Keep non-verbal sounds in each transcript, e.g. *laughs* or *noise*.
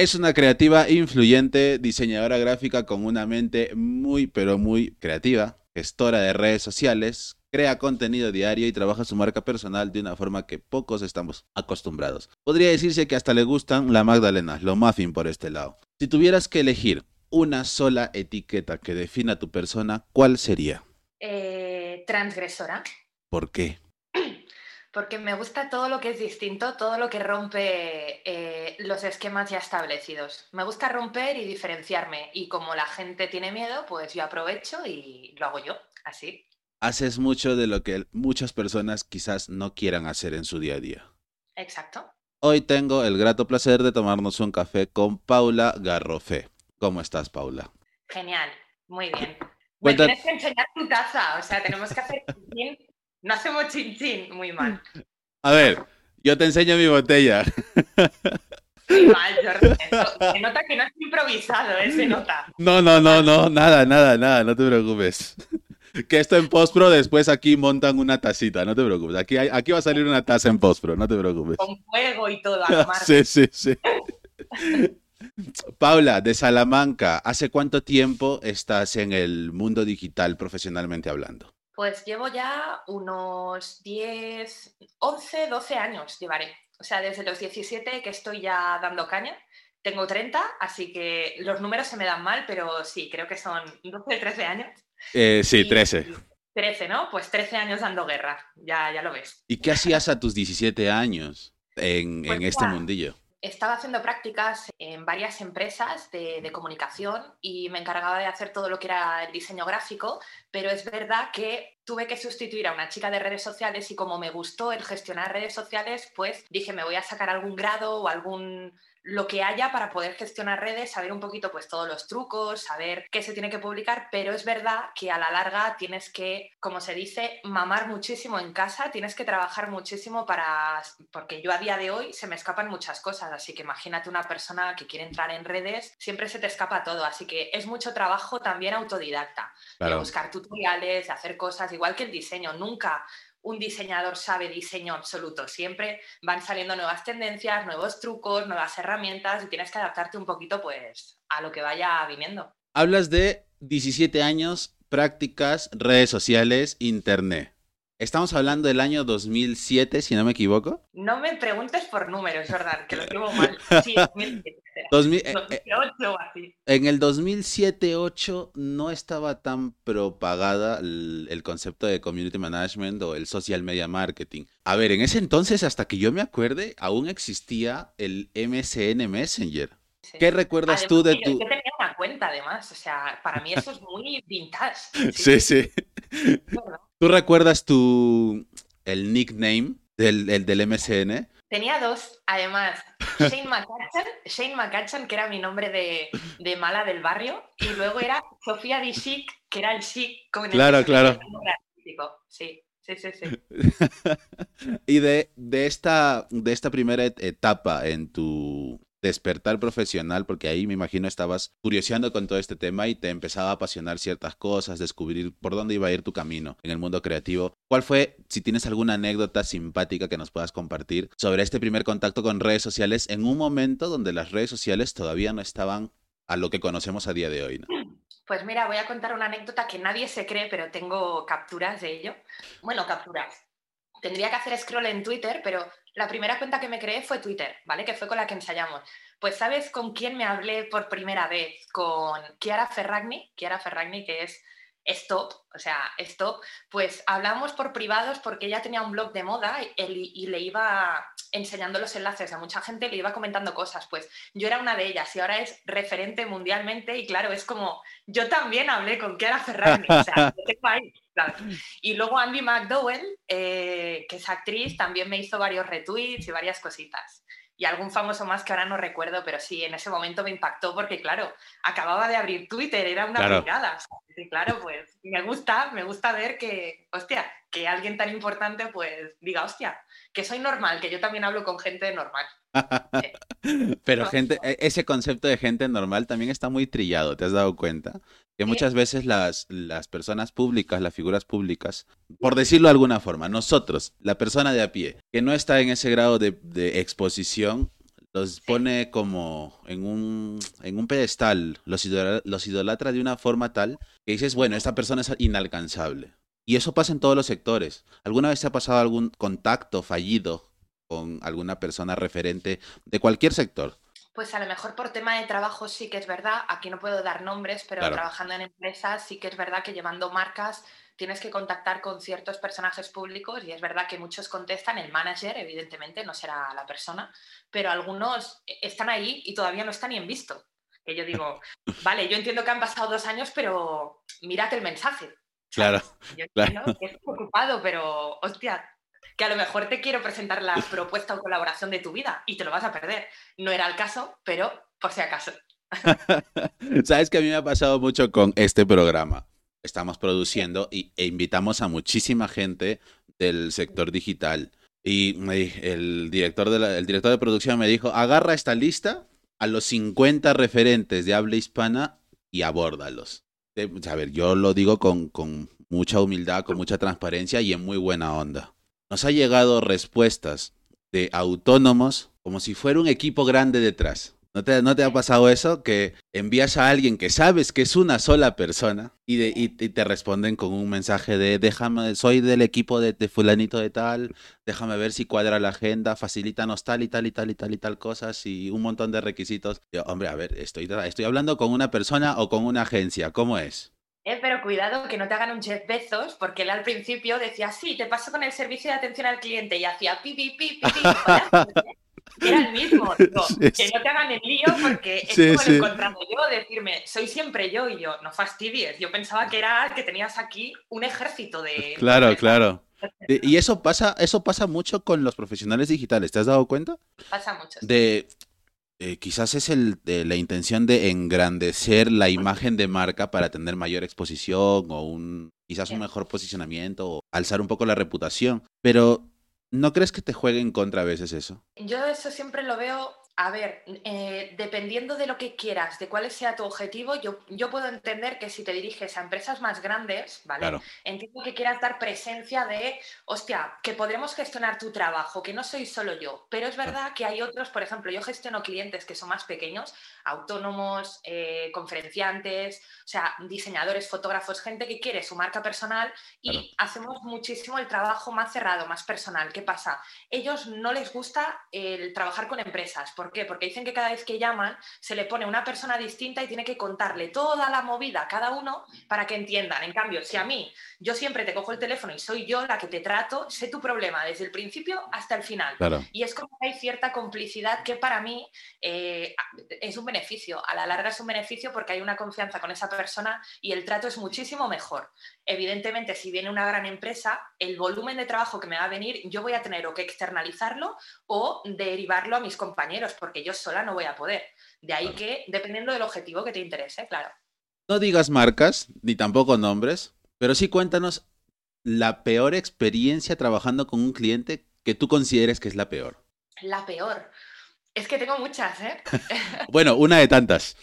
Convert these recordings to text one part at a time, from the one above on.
Es una creativa influyente, diseñadora gráfica con una mente muy, pero muy creativa, gestora de redes sociales, crea contenido diario y trabaja su marca personal de una forma que pocos estamos acostumbrados. Podría decirse que hasta le gustan la Magdalena, lo muffin por este lado. Si tuvieras que elegir una sola etiqueta que defina tu persona, ¿cuál sería? Eh, transgresora. ¿Por qué? Porque me gusta todo lo que es distinto, todo lo que rompe eh, los esquemas ya establecidos. Me gusta romper y diferenciarme. Y como la gente tiene miedo, pues yo aprovecho y lo hago yo, así. Haces mucho de lo que muchas personas quizás no quieran hacer en su día a día. Exacto. Hoy tengo el grato placer de tomarnos un café con Paula Garrofé. ¿Cómo estás, Paula? Genial, muy bien. Me tienes que enseñar tu taza, o sea, tenemos que hacer *laughs* No hacemos chin chin, muy mal. A ver, yo te enseño mi botella. Muy mal, Jorge. Se nota que no es improvisado, ¿eh? Se nota. No, no, no, no, nada, nada, nada, no te preocupes. Que esto en postpro después aquí montan una tacita, no te preocupes. Aquí, aquí va a salir una taza en postpro, no te preocupes. Con fuego y todo. *laughs* sí, sí, sí. Paula, de Salamanca, ¿hace cuánto tiempo estás en el mundo digital profesionalmente hablando? Pues llevo ya unos 10, 11, 12 años llevaré. O sea, desde los 17 que estoy ya dando caña. Tengo 30, así que los números se me dan mal, pero sí, creo que son 12, 13 años. Eh, sí, 13. 13, ¿no? Pues 13 años dando guerra, ya, ya lo ves. ¿Y qué hacías a tus 17 años en, pues este mundillo? Estaba haciendo prácticas en varias empresas de, de, comunicación y me encargaba de hacer todo lo que era el diseño gráfico, pero es verdad que tuve que sustituir a una chica de redes sociales y como me gustó el gestionar redes sociales, pues dije, me voy a sacar algún grado o algún lo que haya para poder gestionar redes, saber un poquito pues todos los trucos, saber qué se tiene que publicar, pero es verdad que a la larga tienes que, como se dice, mamar muchísimo en casa, tienes que trabajar muchísimo para, porque yo a día de hoy se me escapan muchas cosas, así que imagínate una persona que quiere entrar en redes, siempre se te escapa todo, así que es mucho trabajo también autodidacta, de buscar tutoriales, de hacer cosas, igual que el diseño, nunca un diseñador sabe diseño absoluto. Siempre van saliendo nuevas tendencias, nuevos trucos, nuevas herramientas y tienes que adaptarte un poquito pues a lo que vaya viniendo. Hablas de 17 años, prácticas, redes sociales, internet. Estamos hablando del año 2007, si no me equivoco. No me preguntes por números, Jordan, que lo llevo mal. *laughs* Sí, 2007. 2008 eh, eh, así. En el 2007-8 no estaba tan propagada el, concepto de community management o el social media marketing. A ver, en ese entonces, hasta que yo me acuerde, aún existía el MSN Messenger. ¿Qué recuerdas tú de tu...? Yo tenía una cuenta, además. O sea, para mí eso es muy vintage. *laughs* Sí, sí. ¿Tú recuerdas tu... el nickname del, del MSN? Tenía dos, además. Shane McCutcheon, Shane McCutcheon, que era mi nombre de, mala del barrio, y luego era Sofía Di Chic, que era el chic con el Claro, claro. Sí, sí, sí, sí. *laughs* y de, de, esta, de esta primera etapa en tu, despertar profesional, porque ahí me imagino estabas curioseando con todo este tema y te empezaba a apasionar ciertas cosas, descubrir por dónde iba a ir tu camino en el mundo creativo. ¿Cuál fue, si tienes alguna anécdota simpática que nos puedas compartir sobre este primer contacto con redes sociales en un momento donde las redes sociales todavía no estaban a lo que conocemos a día de hoy? Pues mira, voy a contar una anécdota que nadie se cree, pero tengo capturas de ello. Bueno, capturas. Tendría que hacer scroll en Twitter, pero la primera cuenta que me creé fue Twitter, ¿vale? Que fue con la que ensayamos. Pues ¿sabes con quién me hablé por primera vez? Con Chiara Ferragni, Chiara Ferragni que es Stop, o sea, Stop, pues hablamos por privados porque ella tenía un blog de moda y, le iba enseñando los enlaces a mucha gente, le iba comentando cosas, pues yo era una de ellas y ahora es referente mundialmente y claro, es como, yo también hablé con Chiara Ferragni, o sea, tengo ahí, Y luego Andy McDowell, eh, que es actriz, también me hizo varios retweets y varias cositas y algún famoso más que ahora no recuerdo, pero sí, en ese momento me impactó porque, claro, acababa de abrir Twitter, era una claro. Sí, claro, pues me gusta, me gusta ver que, hostia, que alguien tan importante pues diga, hostia, que soy normal, que yo también hablo con gente normal. *laughs* Pero gente, e, ese concepto de gente normal también está muy trillado, ¿te has dado cuenta? Que muchas veces las, las personas públicas, las figuras públicas, por decirlo de alguna forma, nosotros, la persona de a pie, que no está en ese grado de, exposición, los pone como en un, en un pedestal, los, los idolatra de una forma tal que dices, bueno, esta persona es inalcanzable. Y eso pasa en todos los sectores. ¿Alguna vez se ha pasado algún contacto fallido con alguna persona referente de cualquier sector? Pues a lo mejor por tema de trabajo sí que es verdad, aquí no puedo dar nombres, pero trabajando en empresas sí que es verdad que llevando marcas tienes que contactar con ciertos personajes públicos y es verdad que muchos contestan, el manager evidentemente no será la persona, pero algunos están ahí y todavía no están ni en visto. Que yo digo, *laughs* vale, yo entiendo que han pasado dos años, pero mírate el mensaje. Claro. Yo que estoy ocupado, pero hostia, que a lo mejor te quiero presentar la *laughs* propuesta o colaboración de tu vida y te lo vas a perder. No era el caso, pero por si acaso. *laughs* Sabes que a mí me ha pasado mucho con este programa. Estamos produciendo y, e invitamos a muchísima gente del sector digital. Y el director, de el director de producción me dijo, agarra esta lista a los 50 referentes de habla hispana y abórdalos. A ver, yo lo digo con, con mucha humildad, con mucha transparencia y en muy buena onda nos ha llegado respuestas de autónomos como si fuera un equipo grande detrás. ¿No te, ¿No te, ha pasado eso? Que envías a alguien que sabes que es una sola persona y, te responden con un mensaje de déjame, soy del equipo de, fulanito de tal, déjame ver si cuadra la agenda, facilítanos tal y tal y tal y tal y tal cosas y un montón de requisitos. hombre, a ver, estoy, estoy hablando con una persona o con una agencia, ¿cómo es? Eh, pero cuidado que no te hagan un Jeff Bezos, porque él al principio decía, sí, te paso con el servicio de atención al cliente y hacía pi, pi, pi, pi, Era el mismo, *laughs* digo, que no te hagan el lío porque es como lo encontrando yo, decirme, soy siempre yo y yo, no fastidies. Yo pensaba que era que tenías aquí un ejército de... Claro, claro. Y eso pasa, eso pasa mucho con los profesionales digitales, ¿te has dado cuenta? Pasa mucho. De eh, quizás es el, de la intención de engrandecer la imagen de marca para tener mayor exposición o un quizás un mejor posicionamiento o alzar un poco la reputación. Pero ¿no crees que te juegue en contra a veces eso? Yo eso siempre lo veo a ver, eh, dependiendo de lo que quieras, de cuál sea tu objetivo, yo, yo puedo entender que si te diriges a empresas más grandes, ¿vale? Entiendo que quieras dar presencia de, hostia, que podremos gestionar tu trabajo, que no soy solo yo, pero es verdad que hay otros, por ejemplo, yo gestiono clientes que son más pequeños, autónomos, eh, conferenciantes, o sea, diseñadores, fotógrafos, gente que quiere su marca personal y hacemos muchísimo el trabajo más cerrado, más personal. ¿Qué pasa? Ellos no les gusta el trabajar con empresas. ¿Por qué? Porque dicen que cada vez que llaman se le pone una persona distinta y tiene que contarle toda la movida a cada uno para que entiendan. En cambio, si a mí yo siempre te cojo el teléfono y soy yo la que te trato, sé tu problema desde el principio hasta el final. Y es como que hay cierta complicidad que para mí eh, es un beneficio. A la larga es un beneficio porque hay una confianza con esa persona y el trato es muchísimo mejor. Evidentemente, si viene una gran empresa, el volumen de trabajo que me va a venir, yo voy a tener o que externalizarlo o derivarlo a mis compañeros, porque yo sola no voy a poder. De ahí que, dependiendo del objetivo que te interese, claro. No digas marcas, ni tampoco nombres, pero sí cuéntanos la peor experiencia trabajando con un cliente que tú consideres que es la peor. La peor. Es que tengo muchas, ¿eh? *laughs* bueno, una de tantas.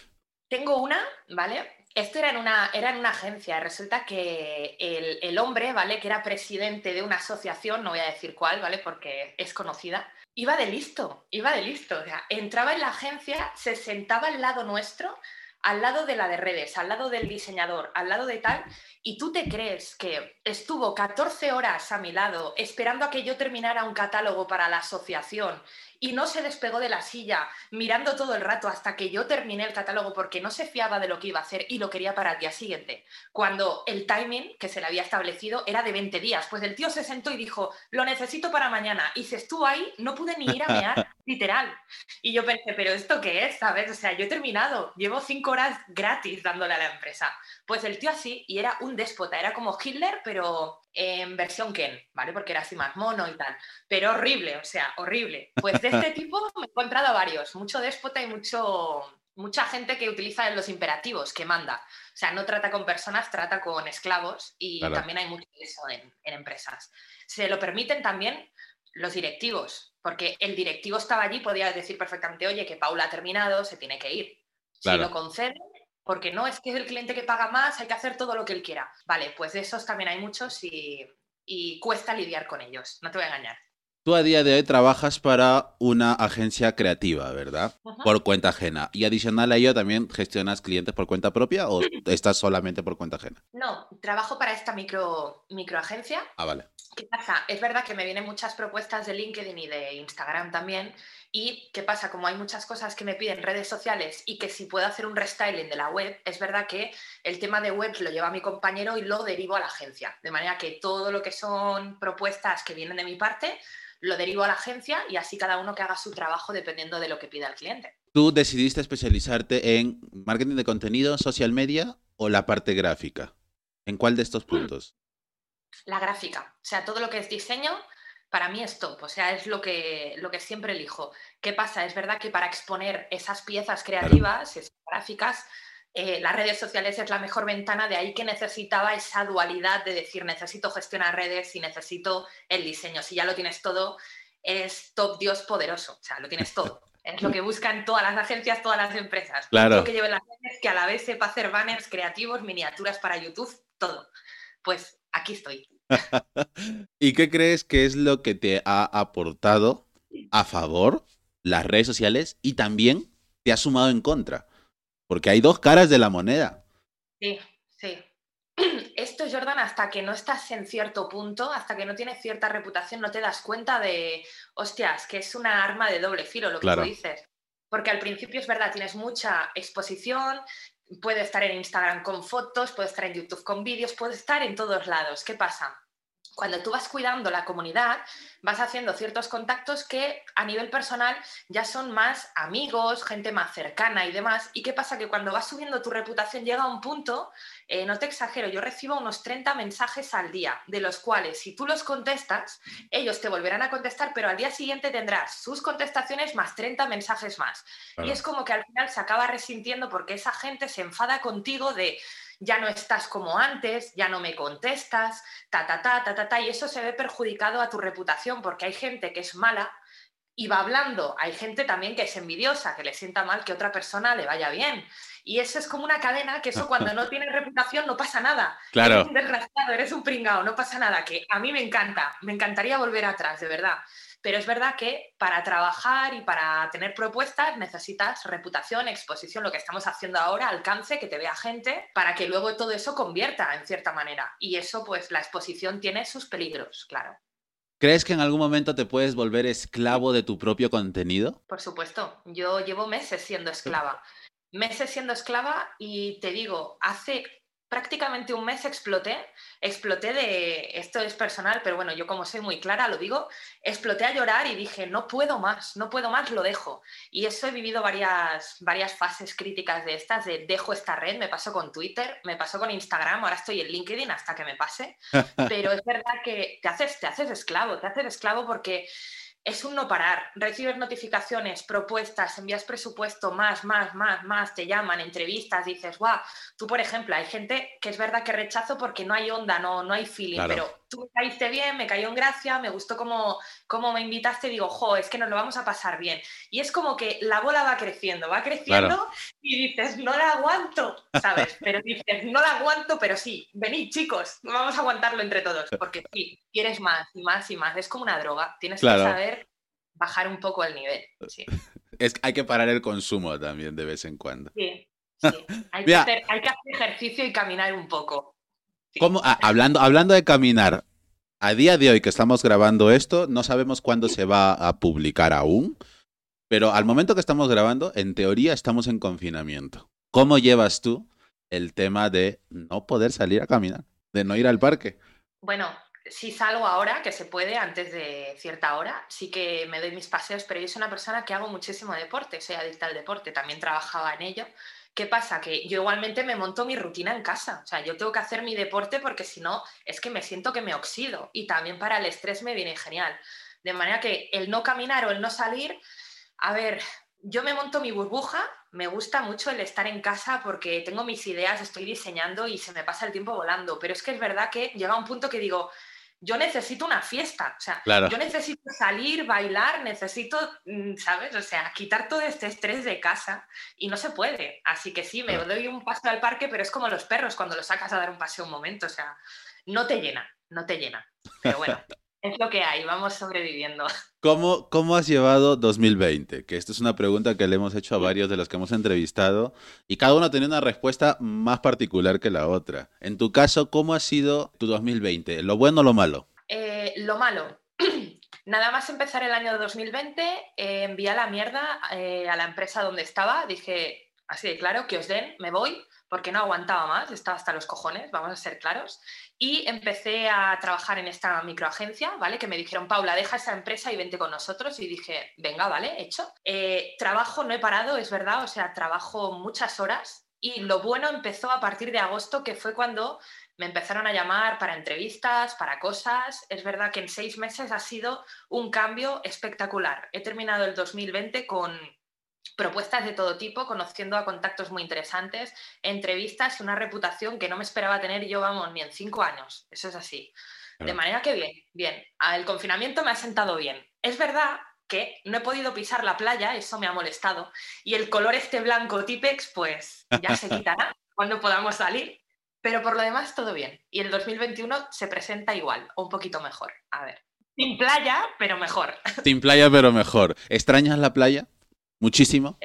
Tengo una, ¿vale? Esto era en una, era en una agencia. Resulta que el, el, hombre, ¿vale? Que era presidente de una asociación, no voy a decir cuál, ¿vale? Porque es conocida. Iba de listo, iba de listo. O sea, entraba en la agencia, se sentaba al lado nuestro, al lado de la de redes, al lado del diseñador, al lado de tal, y tú te crees que estuvo 14 horas a mi lado esperando a que yo terminara un catálogo para la asociación y no se despegó de la silla mirando todo el rato hasta que yo terminé el catálogo porque no se fiaba de lo que iba a hacer y lo quería para el día siguiente, cuando el timing que se le había establecido era de 20 días. Pues el tío se sentó y dijo, lo necesito para mañana, y se estuvo ahí, no pude ni ir a mear, *laughs* literal. Y yo pensé, pero ¿esto qué es? ¿Sabes? O sea, yo he terminado, llevo cinco horas gratis dándole a la empresa. Pues el tío así, y era un déspota, era como Hitler, pero en versión Ken, ¿vale? Porque era así más mono y tal. Pero horrible, o sea, horrible. Pues de este tipo me he encontrado varios, mucho déspota y mucho, mucha gente que utiliza los imperativos, que manda. O sea, no trata con personas, trata con esclavos y también hay mucho de eso en, empresas. Se lo permiten también los directivos, porque el directivo estaba allí, podía decir perfectamente, oye, que Paula ha terminado, se tiene que ir. Si lo conceden, porque no es que es el cliente que paga más, hay que hacer todo lo que él quiera. Vale, pues de esos también hay muchos y, cuesta lidiar con ellos, no te voy a engañar. Tú a día de hoy trabajas para una agencia creativa, ¿verdad? Por cuenta ajena. Y adicional a ello, ¿también gestionas clientes por cuenta propia o *clears throat* estás solamente por cuenta ajena? No, trabajo para esta micro, microagencia. Ah, vale. ¿Qué pasa? Es verdad que me vienen muchas propuestas de LinkedIn y de Instagram también. ¿Y qué pasa? Como hay muchas cosas que me piden redes sociales y que si puedo hacer un restyling de la web, es verdad que el tema de web lo lleva mi compañero y lo derivo a la agencia. De manera que todo lo que son propuestas que vienen de mi parte, lo derivo a la agencia y así cada uno que haga su trabajo dependiendo de lo que pida el cliente. ¿Tú decidiste especializarte en marketing de contenido, social media o la parte gráfica? ¿En cuál de estos puntos? La gráfica. O sea, todo lo que es diseño, para mí es top, o sea, es lo que, lo que siempre elijo. ¿Qué pasa? Es verdad que para exponer esas piezas creativas, esas gráficas, eh, las redes sociales es la mejor ventana, de ahí que necesitaba esa dualidad de decir, necesito gestionar redes y necesito el diseño. Si ya lo tienes todo, es top Dios poderoso, o sea, lo tienes todo. Es lo que buscan todas las agencias, todas las empresas. Claro. Lo que lleven las redes que a la vez sepa hacer banners creativos, miniaturas para YouTube, todo. Pues aquí estoy. *laughs* ¿Y qué crees que es lo que te ha aportado a favor las redes sociales y también te ha sumado en contra? Porque hay dos caras de la moneda. Sí, sí. *clears throat* Esto, Jordan, hasta que no estás en cierto punto, hasta que no tienes cierta reputación, no te das cuenta de, hostias, que es una arma de doble filo lo que tú dices. Porque al principio es verdad, tienes mucha exposición, puede estar en Instagram con fotos, puede estar en YouTube con vídeos, puede estar en todos lados. ¿Qué pasa? Cuando tú vas cuidando la comunidad, vas haciendo ciertos contactos que a nivel personal ya son más amigos, gente más cercana y demás. ¿Y qué pasa? Que cuando vas subiendo tu reputación llega a un punto, eh, no te exagero, yo recibo unos 30 mensajes al día, de los cuales si tú los contestas, ellos te volverán a contestar, pero al día siguiente tendrás sus contestaciones más 30 mensajes más. Y es como que al final se acaba resintiendo porque esa gente se enfada contigo de ya no estás como antes, ya no me contestas, ta, ta, ta, ta, ta, ta, y eso se ve perjudicado a tu reputación porque hay gente que es mala y va hablando, hay gente también que es envidiosa, que le sienta mal que otra persona le vaya bien. Y eso es como una cadena que eso cuando no *laughs* tienes reputación no pasa nada. Claro. Eres un desgraciado, eres un pringao, no pasa nada, que a mí me encanta, me encantaría volver atrás, de verdad. Pero es verdad que para trabajar y para tener propuestas necesitas reputación, exposición, lo que estamos haciendo ahora, alcance, que te vea gente, para que luego todo eso convierta en cierta manera. Y eso, pues la exposición tiene sus peligros, claro. ¿Crees que en algún momento te puedes volver esclavo de tu propio contenido? Por supuesto, yo llevo meses siendo esclava. Meses siendo esclava y te digo, hace prácticamente un mes exploté, exploté de, esto es personal, pero bueno, yo como soy muy clara, lo digo, exploté a llorar y dije, no puedo más, no puedo más, lo dejo. Y eso he vivido varias, varias fases críticas de estas, de dejo esta red, me pasó con Twitter, me pasó con Instagram, ahora estoy en LinkedIn hasta que me pase, *laughs* pero es verdad que te haces, te haces esclavo, te haces esclavo porque es un no parar. Recibes notificaciones, propuestas, envías presupuesto, más, más, más, más, te llaman, entrevistas, dices, guau, tú por ejemplo, hay gente que es verdad que rechazo porque no hay onda, no, no hay feeling, pero tú me caíste bien, me cayó en gracia, me gustó cómo, cómo me invitaste, digo, jo, es que nos lo vamos a pasar bien. Y es como que la bola va creciendo, va creciendo y dices, no la aguanto, ¿sabes? *laughs* Pero dices, no la aguanto, pero sí, venid chicos, vamos a aguantarlo entre todos, porque sí, quieres más y más y más, es como una droga, tienes que saber bajar un poco el nivel. *laughs* Es, hay que parar el consumo también de vez en cuando. Sí, *laughs* sí. Hay, que hacer, ejercicio y caminar un poco. Ah, hablando, hablando de caminar, a día de hoy que estamos grabando esto, no sabemos cuándo se va a publicar aún, pero al momento que estamos grabando, en teoría estamos en confinamiento. ¿Cómo llevas tú el tema de no poder salir a caminar, de no ir al parque? Bueno, si salgo ahora, que se puede, antes de cierta hora, sí que me doy mis paseos, pero yo soy una persona que hago muchísimo deporte, soy adicta al deporte, también trabajaba en ello. ¿Qué pasa? Que yo igualmente me monto mi rutina en casa, o sea, yo tengo que hacer mi deporte porque si no, es que me siento que me oxido y también para el estrés me viene genial. De manera que el no caminar o el no salir, a ver, yo me monto mi burbuja, me gusta mucho el estar en casa porque tengo mis ideas, estoy diseñando y se me pasa el tiempo volando, pero es que es verdad que llega un punto que digo, yo necesito una fiesta, o sea, yo necesito salir, bailar, necesito, mm, ¿sabes? O sea, quitar todo este estrés de casa y no se puede. Así que sí, me doy un paso al parque, pero es como los perros cuando los sacas a dar un paseo un momento, o sea, no te llena, no te llena. Pero bueno. *laughs* Es lo que hay, vamos sobreviviendo. *laughs* ¿Cómo, ¿Cómo has llevado 2020? Que esta es una pregunta que le hemos hecho a varios de los que hemos entrevistado y cada uno tiene una respuesta más particular que la otra. En tu caso, ¿cómo ha sido tu 2020? ¿Lo bueno o lo malo? Eh, lo malo. *clears throat* Nada más empezar el año 2020, eh, envié a la mierda eh, a la empresa donde estaba. Dije, así de claro, que os den, me voy porque no aguantaba más, estaba hasta los cojones, vamos a ser claros, y empecé a trabajar en esta microagencia, ¿vale? Que me dijeron, Paula, deja esa empresa y vente con nosotros, y dije, venga, vale, hecho. Eh, trabajo, no he parado, es verdad, o sea, trabajo muchas horas, y lo bueno empezó a partir de agosto, que fue cuando me empezaron a llamar para entrevistas, para cosas. Es verdad que en seis meses ha sido un cambio espectacular. He terminado el 2020 con propuestas de todo tipo, conociendo a contactos muy interesantes, entrevistas y una reputación que no me esperaba tener yo, vamos, ni en cinco años. Eso es así. De manera que bien, bien. El confinamiento me ha sentado bien. Es verdad que no he podido pisar la playa, eso me ha molestado. Y el color este blanco Tipex, pues ya se *laughs* quitará cuando podamos salir. Pero por lo demás, todo bien. Y el 2021 se presenta igual, o un poquito mejor. A ver. Sin playa, pero mejor. Sin playa, pero mejor. ¿Extrañas la playa? ¿Muchísimo?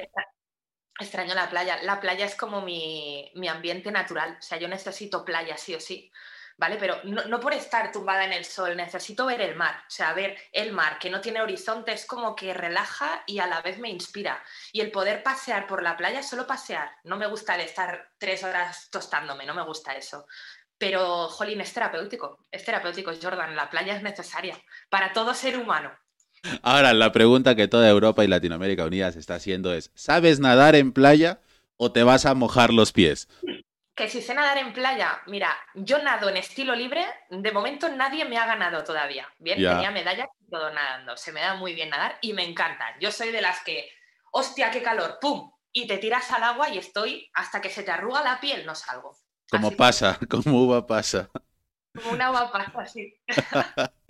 Extraño la playa. La playa es como mi, ambiente natural. O sea, yo necesito playa sí o sí. ¿Vale? Pero no, por estar tumbada en el sol, necesito ver el mar. O sea, ver el mar que no tiene horizonte es como que relaja y a la vez me inspira. Y el poder pasear por la playa, solo pasear. No me gusta el estar tres horas tostándome, no me gusta eso. Pero, jolín, es terapéutico. Es terapéutico, Jordan. La playa es necesaria para todo ser humano. Ahora, la pregunta que toda Europa y Latinoamérica Unidas está haciendo es, ¿sabes nadar en playa o te vas a mojar los pies? Que si sé nadar en playa, mira, yo nado en estilo libre, de momento nadie me ha ganado todavía. Bien, tenía medallas y todo nadando, se me da muy bien nadar y me encanta. Yo soy de las que, hostia, qué calor, ¡pum! Y te tiras al agua y estoy, hasta que se te arruga la piel, no salgo. Como pasa, *laughs* como uva pasa. Como una uva pasa, sí. *laughs*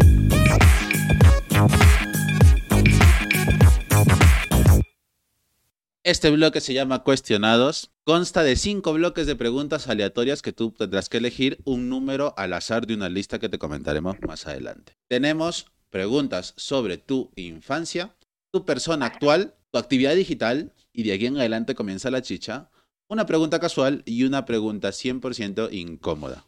Este bloque se llama Cuestionados. Consta de cinco bloques de preguntas aleatorias que tú tendrás que elegir un número al azar de una lista que te comentaremos más adelante. Tenemos preguntas sobre tu infancia, tu persona actual, tu actividad digital y de aquí en adelante comienza la chicha. Una pregunta casual y una pregunta 100% incómoda.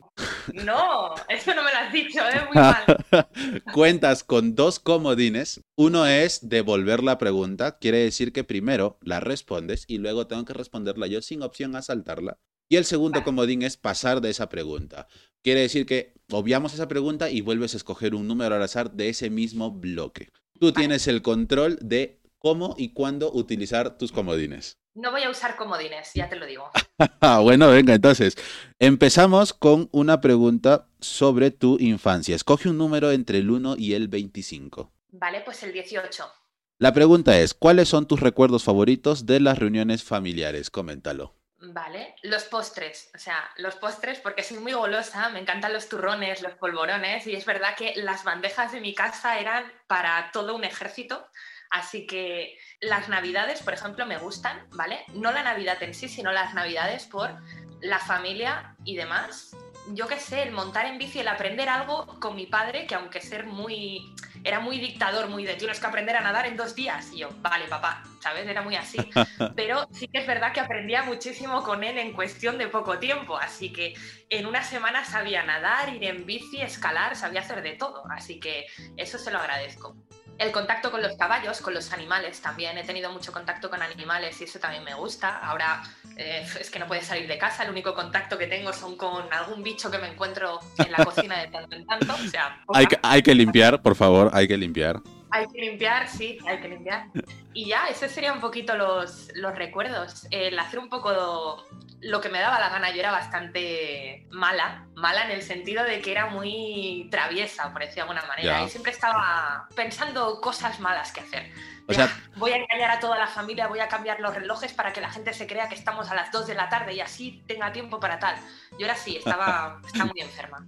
No, eso no me lo has dicho, es ¿eh? muy mal. *laughs* Cuentas con dos comodines. Uno es devolver la pregunta, quiere decir que primero la respondes y luego tengo que responderla yo sin opción a saltarla. Y el segundo comodín es pasar de esa pregunta. Quiere decir que obviamos esa pregunta y vuelves a escoger un número al azar de ese mismo bloque. Tú tienes el control de cómo y cuándo utilizar tus comodines. No voy a usar comodines, ya te lo digo. *laughs* bueno, venga, entonces, empezamos con una pregunta sobre tu infancia. Escoge un número entre el 1 y el 25. Vale, pues el 18. La pregunta es, ¿cuáles son tus recuerdos favoritos de las reuniones familiares? Coméntalo. Vale, los postres, o sea, los postres porque soy muy golosa, me encantan los turrones, los polvorones y es verdad que las bandejas de mi casa eran para todo un ejército Así que las navidades, por ejemplo, me gustan, ¿vale? No la Navidad en sí, sino las navidades por la familia y demás. Yo qué sé, el montar en bici, el aprender algo con mi padre, que aunque ser muy... Era muy dictador, muy de tienes que aprender a nadar en dos días. Y yo, vale, papá, ¿sabes? Era muy así. *laughs* Pero sí que es verdad que aprendía muchísimo con él en cuestión de poco tiempo. Así que en una semana sabía nadar, ir en bici, escalar, sabía hacer de todo. Así que eso se lo agradezco. El contacto con los caballos, con los animales también. He tenido mucho contacto con animales y eso también me gusta. Ahora eh, es que no puedes salir de casa, el único contacto que tengo son con algún bicho que me encuentro en la cocina de tanto en tanto. *laughs* hay, que, hay que limpiar, por favor, hay que limpiar. Hay que limpiar, sí, hay que limpiar. Y ya, esos serían un poquito los, los recuerdos. El hacer un poco lo que me daba la gana. Yo era bastante mala, mala en el sentido de que era muy traviesa, por decir de alguna manera. Y siempre estaba pensando cosas malas que hacer. O sea, voy a engañar a toda la familia, voy a cambiar los relojes para que la gente se crea que estamos a las 2 de la tarde y así tenga tiempo para tal. Yo era así, estaba, *laughs* estaba muy enferma.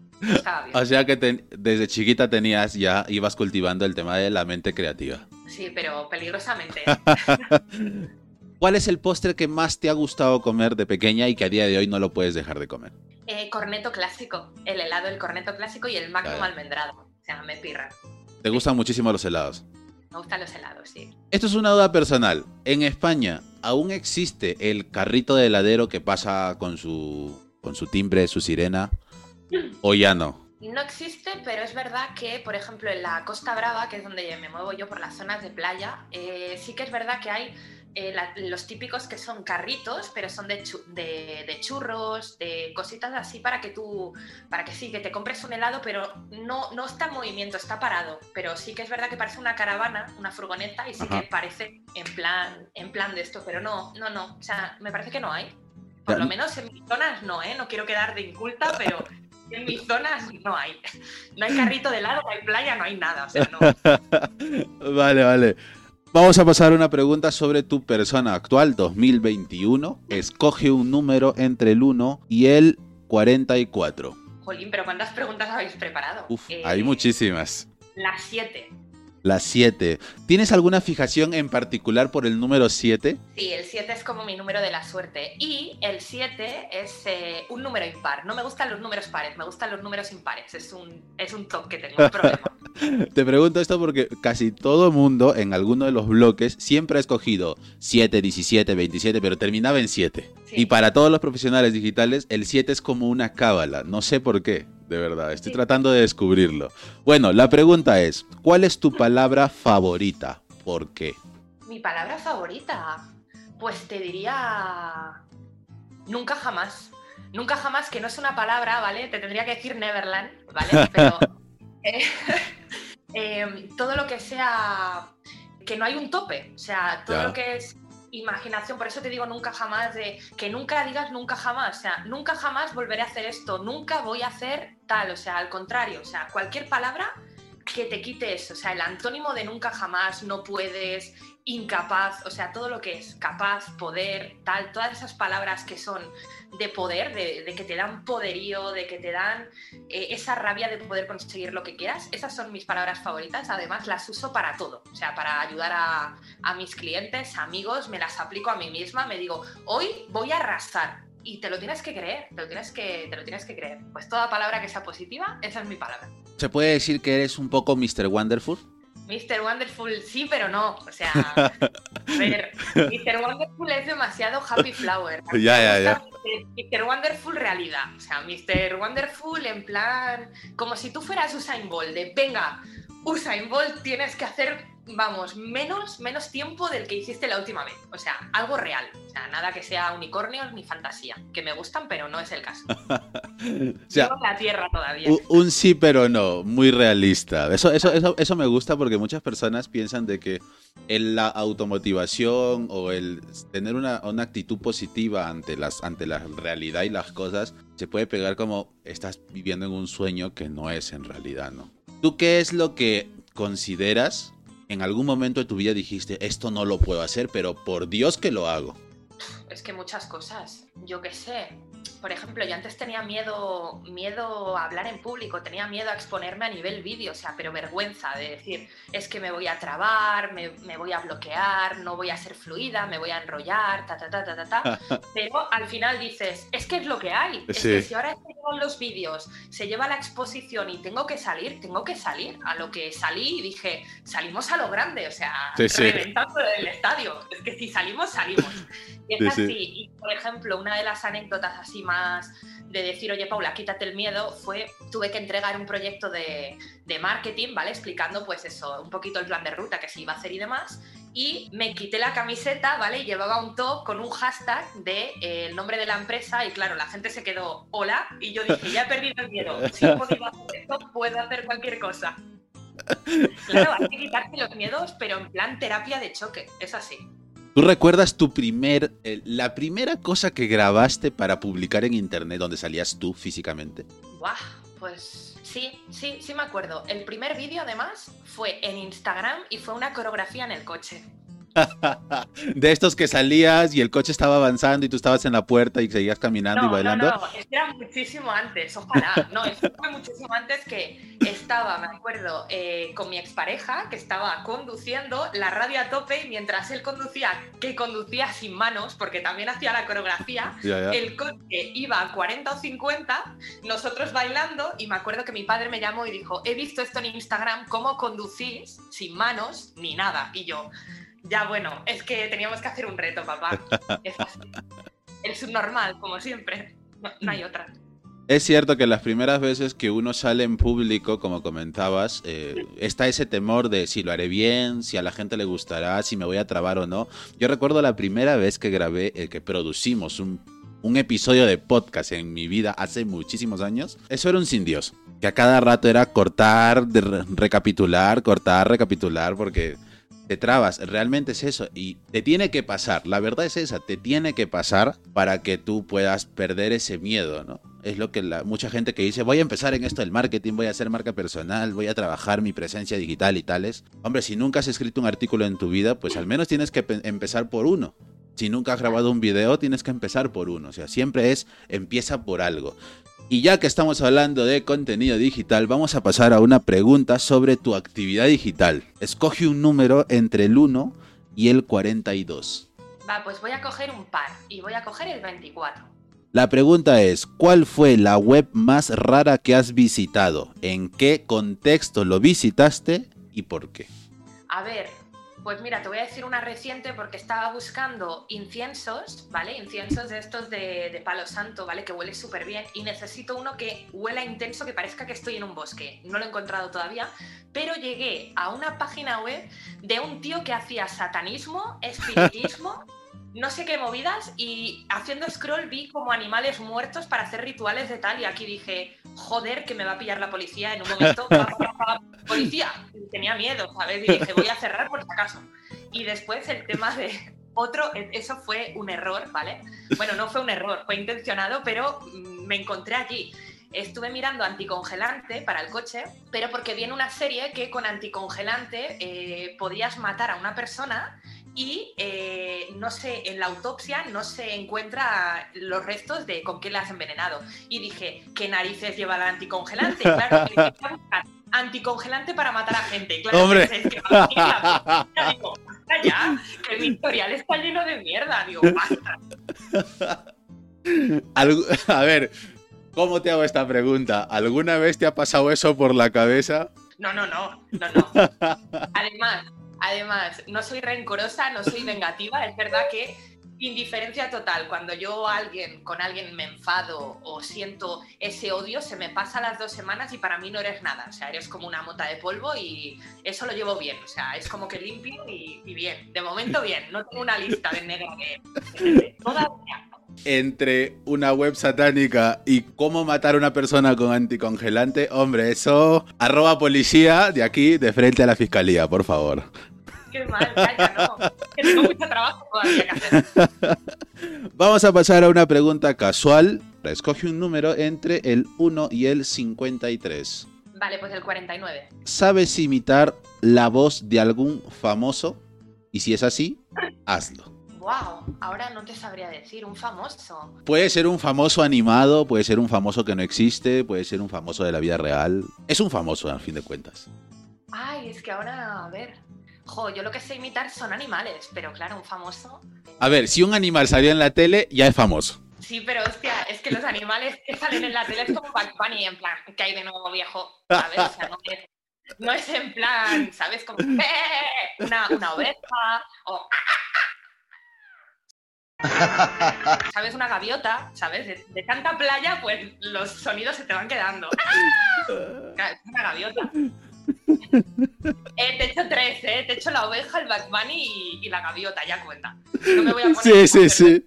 O sea que desde chiquita tenías ya, ibas cultivando el tema de la mente creativa. Sí, pero peligrosamente. *laughs* ¿Cuál es el postre que más te ha gustado comer de pequeña y que a día de hoy no lo puedes dejar de comer? Eh, corneto clásico, el helado, el corneto clásico y el magnum almendrado. O sea, me pirra. Te gustan muchísimo los helados. Me gustan los helados, sí. Esto es una duda personal. En España, ¿aún existe el carrito de heladero que pasa con su, con su timbre, su sirena? ¿O ya no? No existe, pero es verdad que, por ejemplo, en la Costa Brava, que es donde me muevo yo por las zonas de playa, eh, sí que es verdad que hay eh, la- los típicos que son carritos, pero son de, chu- de- de churros, de cositas así para que tú, para que sí, que te compres un helado, pero no, no está en movimiento, está parado. Pero sí que es verdad que parece una caravana, una furgoneta, y sí Ajá. que parece en plan, en plan de esto, pero no, no, no. O sea, me parece que no hay. Por lo menos en mis zonas no, ¿eh? No quiero quedar de inculta, pero en mis zonas no hay. No hay carrito de helado, no hay playa, no hay nada. O sea, no. *laughs* Vale, vale. Vamos a pasar a una pregunta sobre tu persona actual, 2021. Escoge un número entre el 1 y el 44. Jolín, pero ¿cuántas preguntas habéis preparado? Uf, Eh, hay muchísimas. Las siete. La 7. ¿Tienes alguna fijación en particular por el número 7? Sí, el 7 es como mi número de la suerte. Y el 7 es eh, un número impar. No me gustan los números pares, me gustan los números impares. Es un, es un toque que tengo, un problema. *laughs* *laughs* Te pregunto esto porque casi todo mundo en alguno de los bloques siempre ha escogido 7, 17, 27, pero terminaba en 7. Sí. Y para todos los profesionales digitales, el 7 es como una cábala. No sé por qué, de verdad. Estoy Sí. tratando de descubrirlo. Bueno, la pregunta es, ¿cuál es tu palabra favorita? ¿Por qué? Mi palabra favorita, pues te diría nunca jamás. Nunca jamás, que no es una palabra, ¿vale? Te tendría que decir Neverland, ¿vale? *laughs* Pero eh, *laughs* eh, todo lo que sea que no hay un tope, o sea, todo Ya. lo que es imaginación, por eso te digo nunca jamás, de que nunca digas nunca jamás, o sea, nunca jamás volveré a hacer esto, nunca voy a hacer tal, o sea, al contrario, o sea, cualquier palabra que te quite eso, o sea, el antónimo de nunca jamás, no puedes, incapaz, o sea, todo lo que es capaz, poder, tal, todas esas palabras que son de poder, de, que te dan poderío, de que te dan eh, esa rabia de poder conseguir lo que quieras, esas son mis palabras favoritas, además las uso para todo, o sea, para ayudar a, a mis clientes, amigos, me las aplico a mí misma, me digo, hoy voy a arrasar. Y te lo tienes que creer, te lo tienes que, te lo tienes que creer. Pues toda palabra que sea positiva, esa es mi palabra. ¿Se puede decir que eres un poco Mr. Wonderful? Mr. Wonderful sí, pero no. O sea, *laughs* a ver, Mr. Wonderful es demasiado happy flower. *laughs* Ya, ya, ya. Mr. Wonderful realidad. O sea, Mr. Wonderful en plan, como si tú fueras Usain Bolt, de venga, Usain Bolt tienes que hacer, vamos, menos, menos tiempo del que hiciste la última vez. O sea, algo real. O sea, nada que sea unicornios ni fantasía. Que me gustan, pero no es el caso. *laughs* O sea, la tierra todavía. un sí pero no, muy realista. Eso, eso, eso, eso me gusta porque muchas personas piensan de que el- la automotivación o el tener una, una actitud positiva ante, las, ante la realidad y las cosas se puede pegar como estás viviendo en un sueño que no es en realidad, ¿no? ¿Tú qué es lo que consideras en algún momento de tu vida dijiste, esto no lo puedo hacer, pero por Dios que lo hago? Es que muchas cosas. Yo qué sé. Por ejemplo, yo antes tenía miedo, miedo a hablar en público, tenía miedo a exponerme a nivel vídeo, o sea, pero vergüenza de decir, es que me voy a trabar, me, me voy a bloquear, no voy a ser fluida, me voy a enrollar, ta, ta, ta, ta, ta, ta. *laughs* Pero al final dices, es que es lo que hay. Es Sí. que si ahora se llevan los vídeos, se lleva la exposición y tengo que salir, tengo que salir. A lo que salí y dije, salimos a lo grande, o sea, Sí, sí. reventando el estadio. Es que si salimos, salimos. *laughs* Y es Sí, sí. así. Y, por ejemplo, una de las anécdotas así más de decir, oye, Paula, quítate el miedo, fue, tuve que entregar un proyecto de, marketing, ¿vale? Explicando, pues eso, un poquito el plan de ruta que se iba a hacer y demás. Y me quité la camiseta, ¿vale? Y llevaba un top con un hashtag de eh, el nombre de la empresa y claro, la gente se quedó, hola, y yo dije, ya he perdido el miedo, si he podido hacer esto, puedo hacer cualquier cosa. Claro, hay que quitarse los miedos, pero en plan terapia de choque, es así. ¿Tú recuerdas tu primer, eh, la primera cosa que grabaste para publicar en internet donde salías tú físicamente? Buah, pues sí, sí, sí me acuerdo. El primer vídeo además fue en Instagram y fue una coreografía en el coche. De estos que salías y el coche estaba avanzando y tú estabas en la puerta y seguías caminando y bailando. No, no, era muchísimo antes, ojalá. No, fue muchísimo antes que estaba, me acuerdo, eh, con mi expareja que estaba conduciendo la radio a tope y mientras él conducía, que conducía sin manos, porque también hacía la coreografía, el coche iba a 40 o 50, nosotros bailando y me acuerdo que mi padre me llamó y dijo, he visto esto en Instagram, cómo conducís sin manos ni nada. Y yo, ya bueno, es que teníamos que hacer un reto, papá. *laughs* Es El subnormal, como siempre. No, hay otra. Es cierto que las primeras veces que uno sale en público, como comentabas, eh, está ese temor de si lo haré bien, si a la gente le gustará, si me voy a trabar o no. Yo recuerdo la primera vez que grabé, el que producimos un, un episodio de podcast en mi vida hace muchísimos años. Eso era un sin Dios, que a cada rato era cortar, recapitular, cortar, recapitular, porque te trabas, realmente es eso y te tiene que pasar, la verdad es esa, te tiene que pasar para que tú puedas perder ese miedo, ¿no? Es lo que la, mucha gente que dice, voy a empezar en esto del marketing, voy a hacer marca personal, voy a trabajar mi presencia digital y tales. Hombre, si nunca has escrito un artículo en tu vida, pues al menos tienes que empezar por uno. Si nunca has grabado un video, tienes que empezar por uno. O sea, siempre es empieza por algo. Y ya que estamos hablando de contenido digital, vamos a pasar a una pregunta sobre tu actividad digital. Escoge un número entre el 1 y el 42. Va, pues voy a coger un par y voy a coger el 24. La pregunta es, ¿cuál fue la web más rara que has visitado? ¿En qué contexto lo visitaste y por qué? A ver, pues mira, te voy a decir una reciente porque estaba buscando inciensos, ¿vale? Inciensos de estos de, palo santo, ¿vale? Que huele súper bien y necesito uno que huela intenso, que parezca que estoy en un bosque. No lo he encontrado todavía, pero llegué a una página web de un tío que hacía satanismo, espiritismo *laughs* no sé qué movidas y haciendo scroll vi como animales muertos para hacer rituales de tal y aquí dije, joder, que me va a pillar la policía en un momento. *laughs* policía, tenía miedo, ¿sabes? Y dije, voy a cerrar por si acaso. Y después el tema de otro, eso fue un error, ¿vale? Bueno, no fue un error, fue intencionado, pero mm, me encontré allí. Estuve mirando anticongelante para el coche, pero porque viene una serie que con anticongelante eh, podías matar a una persona y eh, no sé, en la autopsia no se encuentra los restos de con qué le has envenenado. Y dije, ¿qué narices lleva el anticongelante? Claro, anticongelante para matar a gente. Claro, Hombre. Es que la digo, basta ya, que el historial está lleno de mierda. Digo, basta. A ver, ¿cómo te hago esta pregunta? ¿Alguna vez te ha pasado eso por la cabeza? No, no, no, no, no. *laughs* Además, Además, no soy rencorosa, no soy vengativa, es verdad que indiferencia total, cuando yo alguien, con alguien me enfado o siento ese odio, se me pasa las dos semanas y para mí no eres nada, o sea, eres como una mota de polvo y eso lo llevo bien, o sea, es como que limpio y, bien, de momento bien, no tengo una lista de negro que... Todavía entre una web satánica y cómo matar a una persona con anticongelante, hombre, eso. Arroba policía de aquí, de frente a la fiscalía, por favor. Qué mal, calla, no. Que tengo mucho trabajo todavía que hacer. *laughs* Vamos a pasar a una pregunta casual. Escoge un número entre el 1 y el 53. Vale, pues el 49. ¿Sabes imitar la voz de algún famoso? Y si es así, hazlo wow, ahora no te sabría decir, un famoso. Puede ser un famoso animado, puede ser un famoso que no existe, puede ser un famoso de la vida real. Es un famoso, al fin de cuentas. Ay, es que ahora, a ver. Jo, yo lo que sé imitar son animales, pero claro, un famoso. A ver, si un animal salió en la tele, ya es famoso. Sí, pero hostia, es que los animales que salen en la tele es como Bad Bunny, en plan, que hay de nuevo viejo, ¿sabes? O sea, no es, en plan, ¿sabes? Como ¡Eh! una, una oveja o *laughs* ¿Sabes? Una gaviota, ¿sabes? De, tanta playa, pues los sonidos se te van quedando. *laughs* Es una gaviota. Eh, te he hecho tres, ¿eh? Te he hecho la oveja, el Bad Bunny y, la gaviota, ya cuenta. No me voy a poner sí, sí, sí.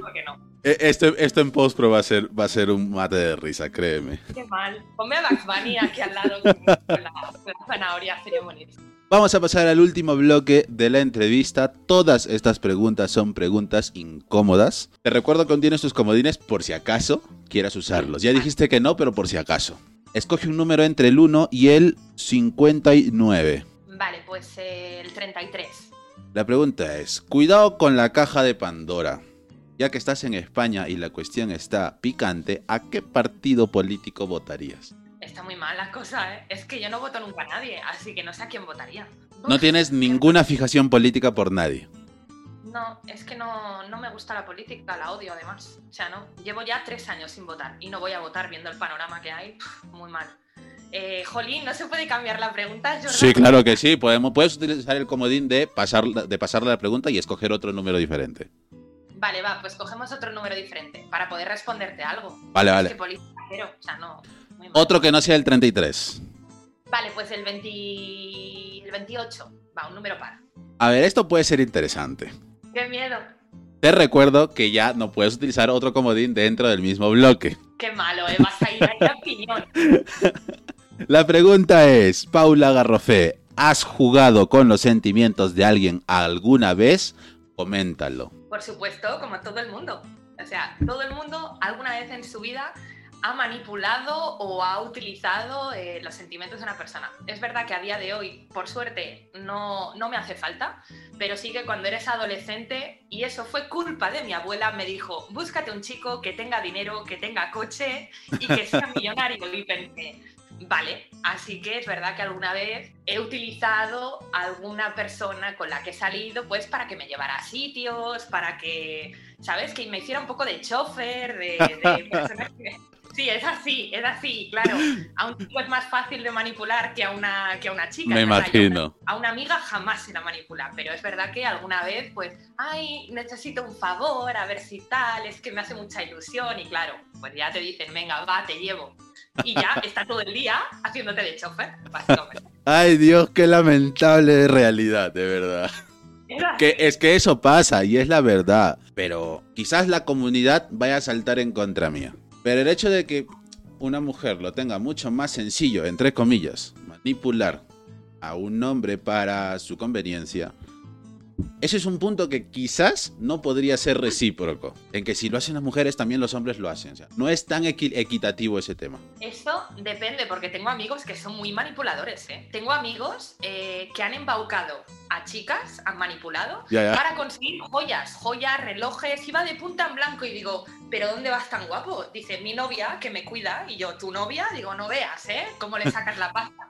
porque no. Eh, esto, esto en postpro va a ser va a ser un mate de risa, créeme. Qué mal. Ponme a Bad Bunny aquí al lado con, la, con la zanahoria, sería buenísimo. Vamos a pasar al último bloque de la entrevista. Todas estas preguntas son preguntas incómodas. Te recuerdo que tienes tus comodines por si acaso quieras usarlos. Ya dijiste que no, pero por si acaso. Escoge un número entre el 1 y el 59. Vale, pues el 33. La pregunta es, cuidado con la caja de Pandora. Ya que estás en España y la cuestión está picante, ¿a qué partido político votarías? Está muy mal la cosa, ¿eh? Es que yo no voto nunca a nadie, así que no sé a quién votaría. No tienes ninguna fijación política por nadie. No, es que no, no me gusta la política, la odio además. O sea, no, llevo ya tres años sin votar y no voy a votar viendo el panorama que hay. muy mal. Eh, Jolín, ¿no se puede cambiar la pregunta? Sí, claro que sí. Podemos, puedes utilizar el comodín de, pasar, de pasarle la pregunta y escoger otro número diferente. Vale, va, pues cogemos otro número diferente para poder responderte algo. Vale, vale. que política cero, o sea, no. Otro que no sea el 33. Vale, pues el, 20... el 28. Va, un número par. A ver, esto puede ser interesante. ¡Qué miedo! Te recuerdo que ya no puedes utilizar otro comodín dentro del mismo bloque. ¡Qué malo, eh! Vas a ir a la opinión. *laughs* La pregunta es, Paula Garrofé, ¿has jugado con los sentimientos de alguien alguna vez? Coméntalo. Por supuesto, como todo el mundo. O sea, todo el mundo alguna vez en su vida ha manipulado o ha utilizado eh, los sentimientos de una persona. Es verdad que a día de hoy, por suerte, no, no me hace falta, pero sí que cuando eres adolescente, y eso fue culpa de mi abuela, me dijo, búscate un chico que tenga dinero, que tenga coche y que sea *laughs* millonario. Y pensé, vale, así que es verdad que alguna vez he utilizado a alguna persona con la que he salido, pues para que me llevara a sitios, para que, ¿sabes? Que me hiciera un poco de chofer, de, de *laughs* personas que Sí, es así, es así, claro. A un chico es más fácil de manipular que a una, que a una chica. Me imagino. A una amiga jamás se la manipula, pero es verdad que alguna vez, pues, ay, necesito un favor, a ver si tal, es que me hace mucha ilusión y claro, pues ya te dicen, venga, va, te llevo. Y ya está todo el día haciéndote de chofer, básicamente. Ay, Dios, qué lamentable realidad, de verdad. Que es que eso pasa y es la verdad, pero quizás la comunidad vaya a saltar en contra mía. Pero el hecho de que una mujer lo tenga mucho más sencillo, entre comillas, manipular a un hombre para su conveniencia, ese es un punto que quizás no podría ser recíproco. En que si lo hacen las mujeres, también los hombres lo hacen. no es tan equitativo ese tema. Eso depende, porque tengo amigos que son muy manipuladores. ¿eh? Tengo amigos eh, que han embaucado a chicas, han manipulado, para conseguir joyas, joyas, relojes. Iba de punta en blanco y digo, ¿pero dónde vas tan guapo? Dice, mi novia que me cuida. Y yo, ¿tu novia? Digo, no veas, ¿eh? ¿Cómo le sacas la pasta?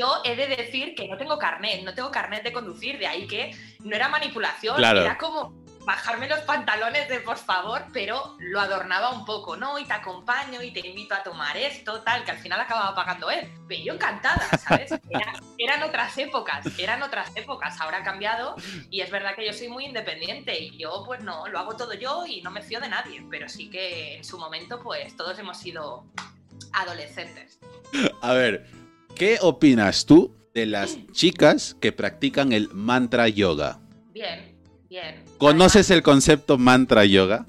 Yo he de decir que no tengo carnet, no tengo carnet de conducir, de ahí que no era manipulación, era como bajarme los pantalones de por favor, pero lo adornaba un poco, ¿no? Y te acompaño y te invito a tomar esto, tal, que al final acababa pagando él. Pero yo encantada, ¿sabes? *laughs* eran otras épocas, eran otras épocas, ahora ha cambiado y es verdad que yo soy muy independiente y yo pues no, lo hago todo yo y no me fío de nadie, pero sí que en su momento pues todos hemos sido adolescentes. A ver, ¿Qué opinas tú de las chicas que practican el mantra yoga? Bien, bien. ¿Conoces el concepto mantra yoga?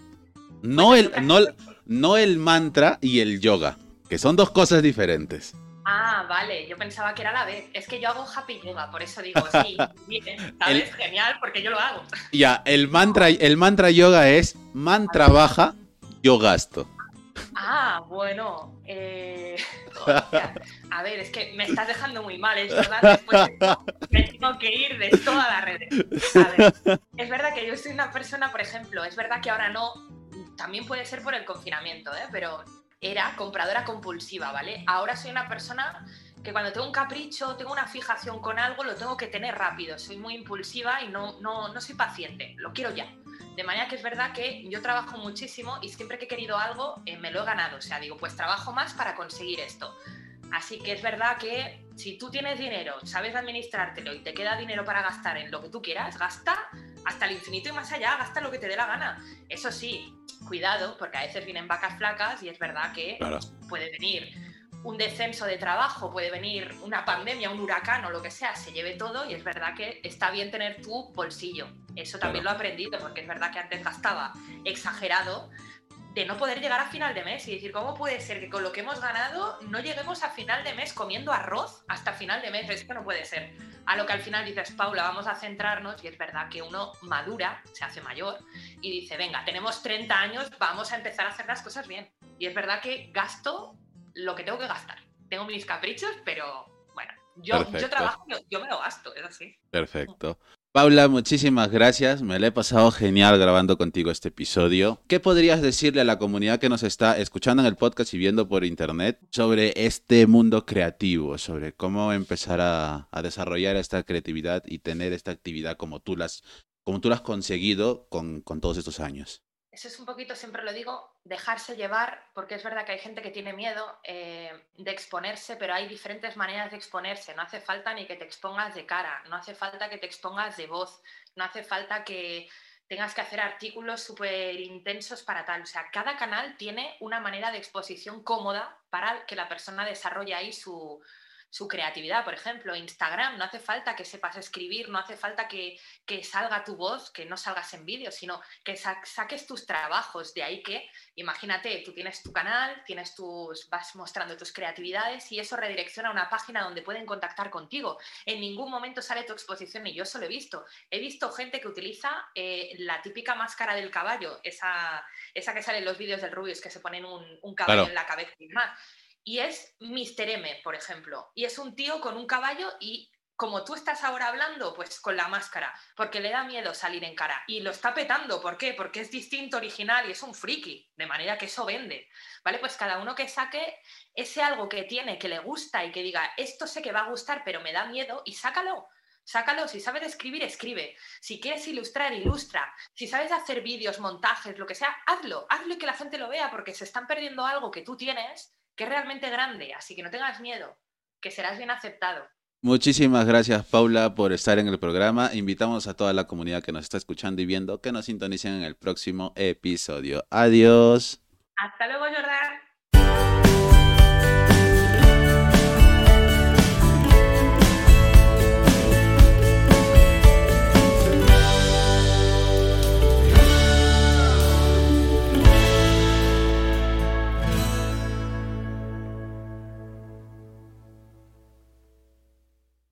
No el, no, no el mantra y el yoga, que son dos cosas diferentes. Ah, vale, yo pensaba que era la vez. Es que yo hago happy yoga, por eso digo, sí, *laughs* bien, ¿sabes? Genial, porque yo lo hago. Ya, el mantra, el mantra yoga es man trabaja, yo gasto. Ah, bueno. Eh, a ver, es que me estás dejando muy mal, es verdad. Después me tengo que ir de todas las redes. A ver, es verdad que yo soy una persona, por ejemplo, es verdad que ahora no, también puede ser por el confinamiento, ¿eh? pero era compradora compulsiva, ¿vale? Ahora soy una persona que cuando tengo un capricho, tengo una fijación con algo, lo tengo que tener rápido. Soy muy impulsiva y no, no, no soy paciente, lo quiero ya. De manera que es verdad que yo trabajo muchísimo y siempre que he querido algo eh, me lo he ganado. O sea, digo, pues trabajo más para conseguir esto. Así que es verdad que si tú tienes dinero, sabes administrártelo y te queda dinero para gastar en lo que tú quieras, gasta hasta el infinito y más allá, gasta lo que te dé la gana. Eso sí, cuidado, porque a veces vienen vacas flacas y es verdad que puede venir un descenso de trabajo, puede venir una pandemia, un huracán o lo que sea, se lleve todo y es verdad que está bien tener tu bolsillo. Eso también lo he aprendido porque es verdad que antes gastaba exagerado de no poder llegar a final de mes y decir, ¿cómo puede ser que con lo que hemos ganado no lleguemos a final de mes comiendo arroz hasta final de mes? Es que no puede ser. A lo que al final dices, Paula, vamos a centrarnos y es verdad que uno madura, se hace mayor y dice, venga, tenemos 30 años, vamos a empezar a hacer las cosas bien. Y es verdad que gasto lo que tengo que gastar. Tengo mis caprichos, pero bueno, yo, yo trabajo, yo me lo gasto, es así. Perfecto. Paula, muchísimas gracias. Me lo he pasado genial grabando contigo este episodio. ¿Qué podrías decirle a la comunidad que nos está escuchando en el podcast y viendo por internet sobre este mundo creativo, sobre cómo empezar a, desarrollar esta creatividad y tener esta actividad como tú las, como tú la has conseguido con, con todos estos años? eso es un poquito, siempre lo digo, dejarse llevar, porque es verdad que hay gente que tiene miedo eh, de exponerse, pero hay diferentes maneras de exponerse. No hace falta ni que te expongas de cara, no hace falta que te expongas de voz, no hace falta que tengas que hacer artículos súper intensos para tal. O sea, cada canal tiene una manera de exposición cómoda para que la persona desarrolle ahí su, su creatividad. Por ejemplo, Instagram, no hace falta que sepas escribir, no hace falta que, salga tu voz, que no salgas en vídeo, sino que saques tus trabajos. De ahí que, imagínate, tú tienes tu canal, tienes tus, vas mostrando tus creatividades y eso redirecciona a una página donde pueden contactar contigo. En ningún momento sale tu exposición y yo eso lo he visto. He visto gente que utiliza eh, la típica máscara del caballo, esa, esa que sale en los vídeos del Rubius, que se ponen un, caballo en la cabeza y más y es Mr. M, por ejemplo. Y es un tío con un caballo y como tú estás ahora hablando, pues con la máscara, porque le da miedo salir en cara. Y lo está petando, ¿por qué? Porque es distinto, original y es un friki, de manera que eso vende. ¿Vale? Pues cada uno que saque ese algo que tiene, que le gusta y que diga, esto sé que va a gustar, pero me da miedo, y sácalo. Sácalo, si sabes escribir, escribe. Si quieres ilustrar, ilustra. Si sabes hacer vídeos, montajes, lo que sea, hazlo. Hazlo y que la gente lo vea, porque se están perdiendo algo que tú tienes que es realmente grande, así que no tengas miedo, que serás bien aceptado. Muchísimas gracias Paula por estar en el programa. Invitamos a toda la comunidad que nos está escuchando y viendo que nos sintonicen en el próximo episodio. Adiós. Hasta luego, Jordán.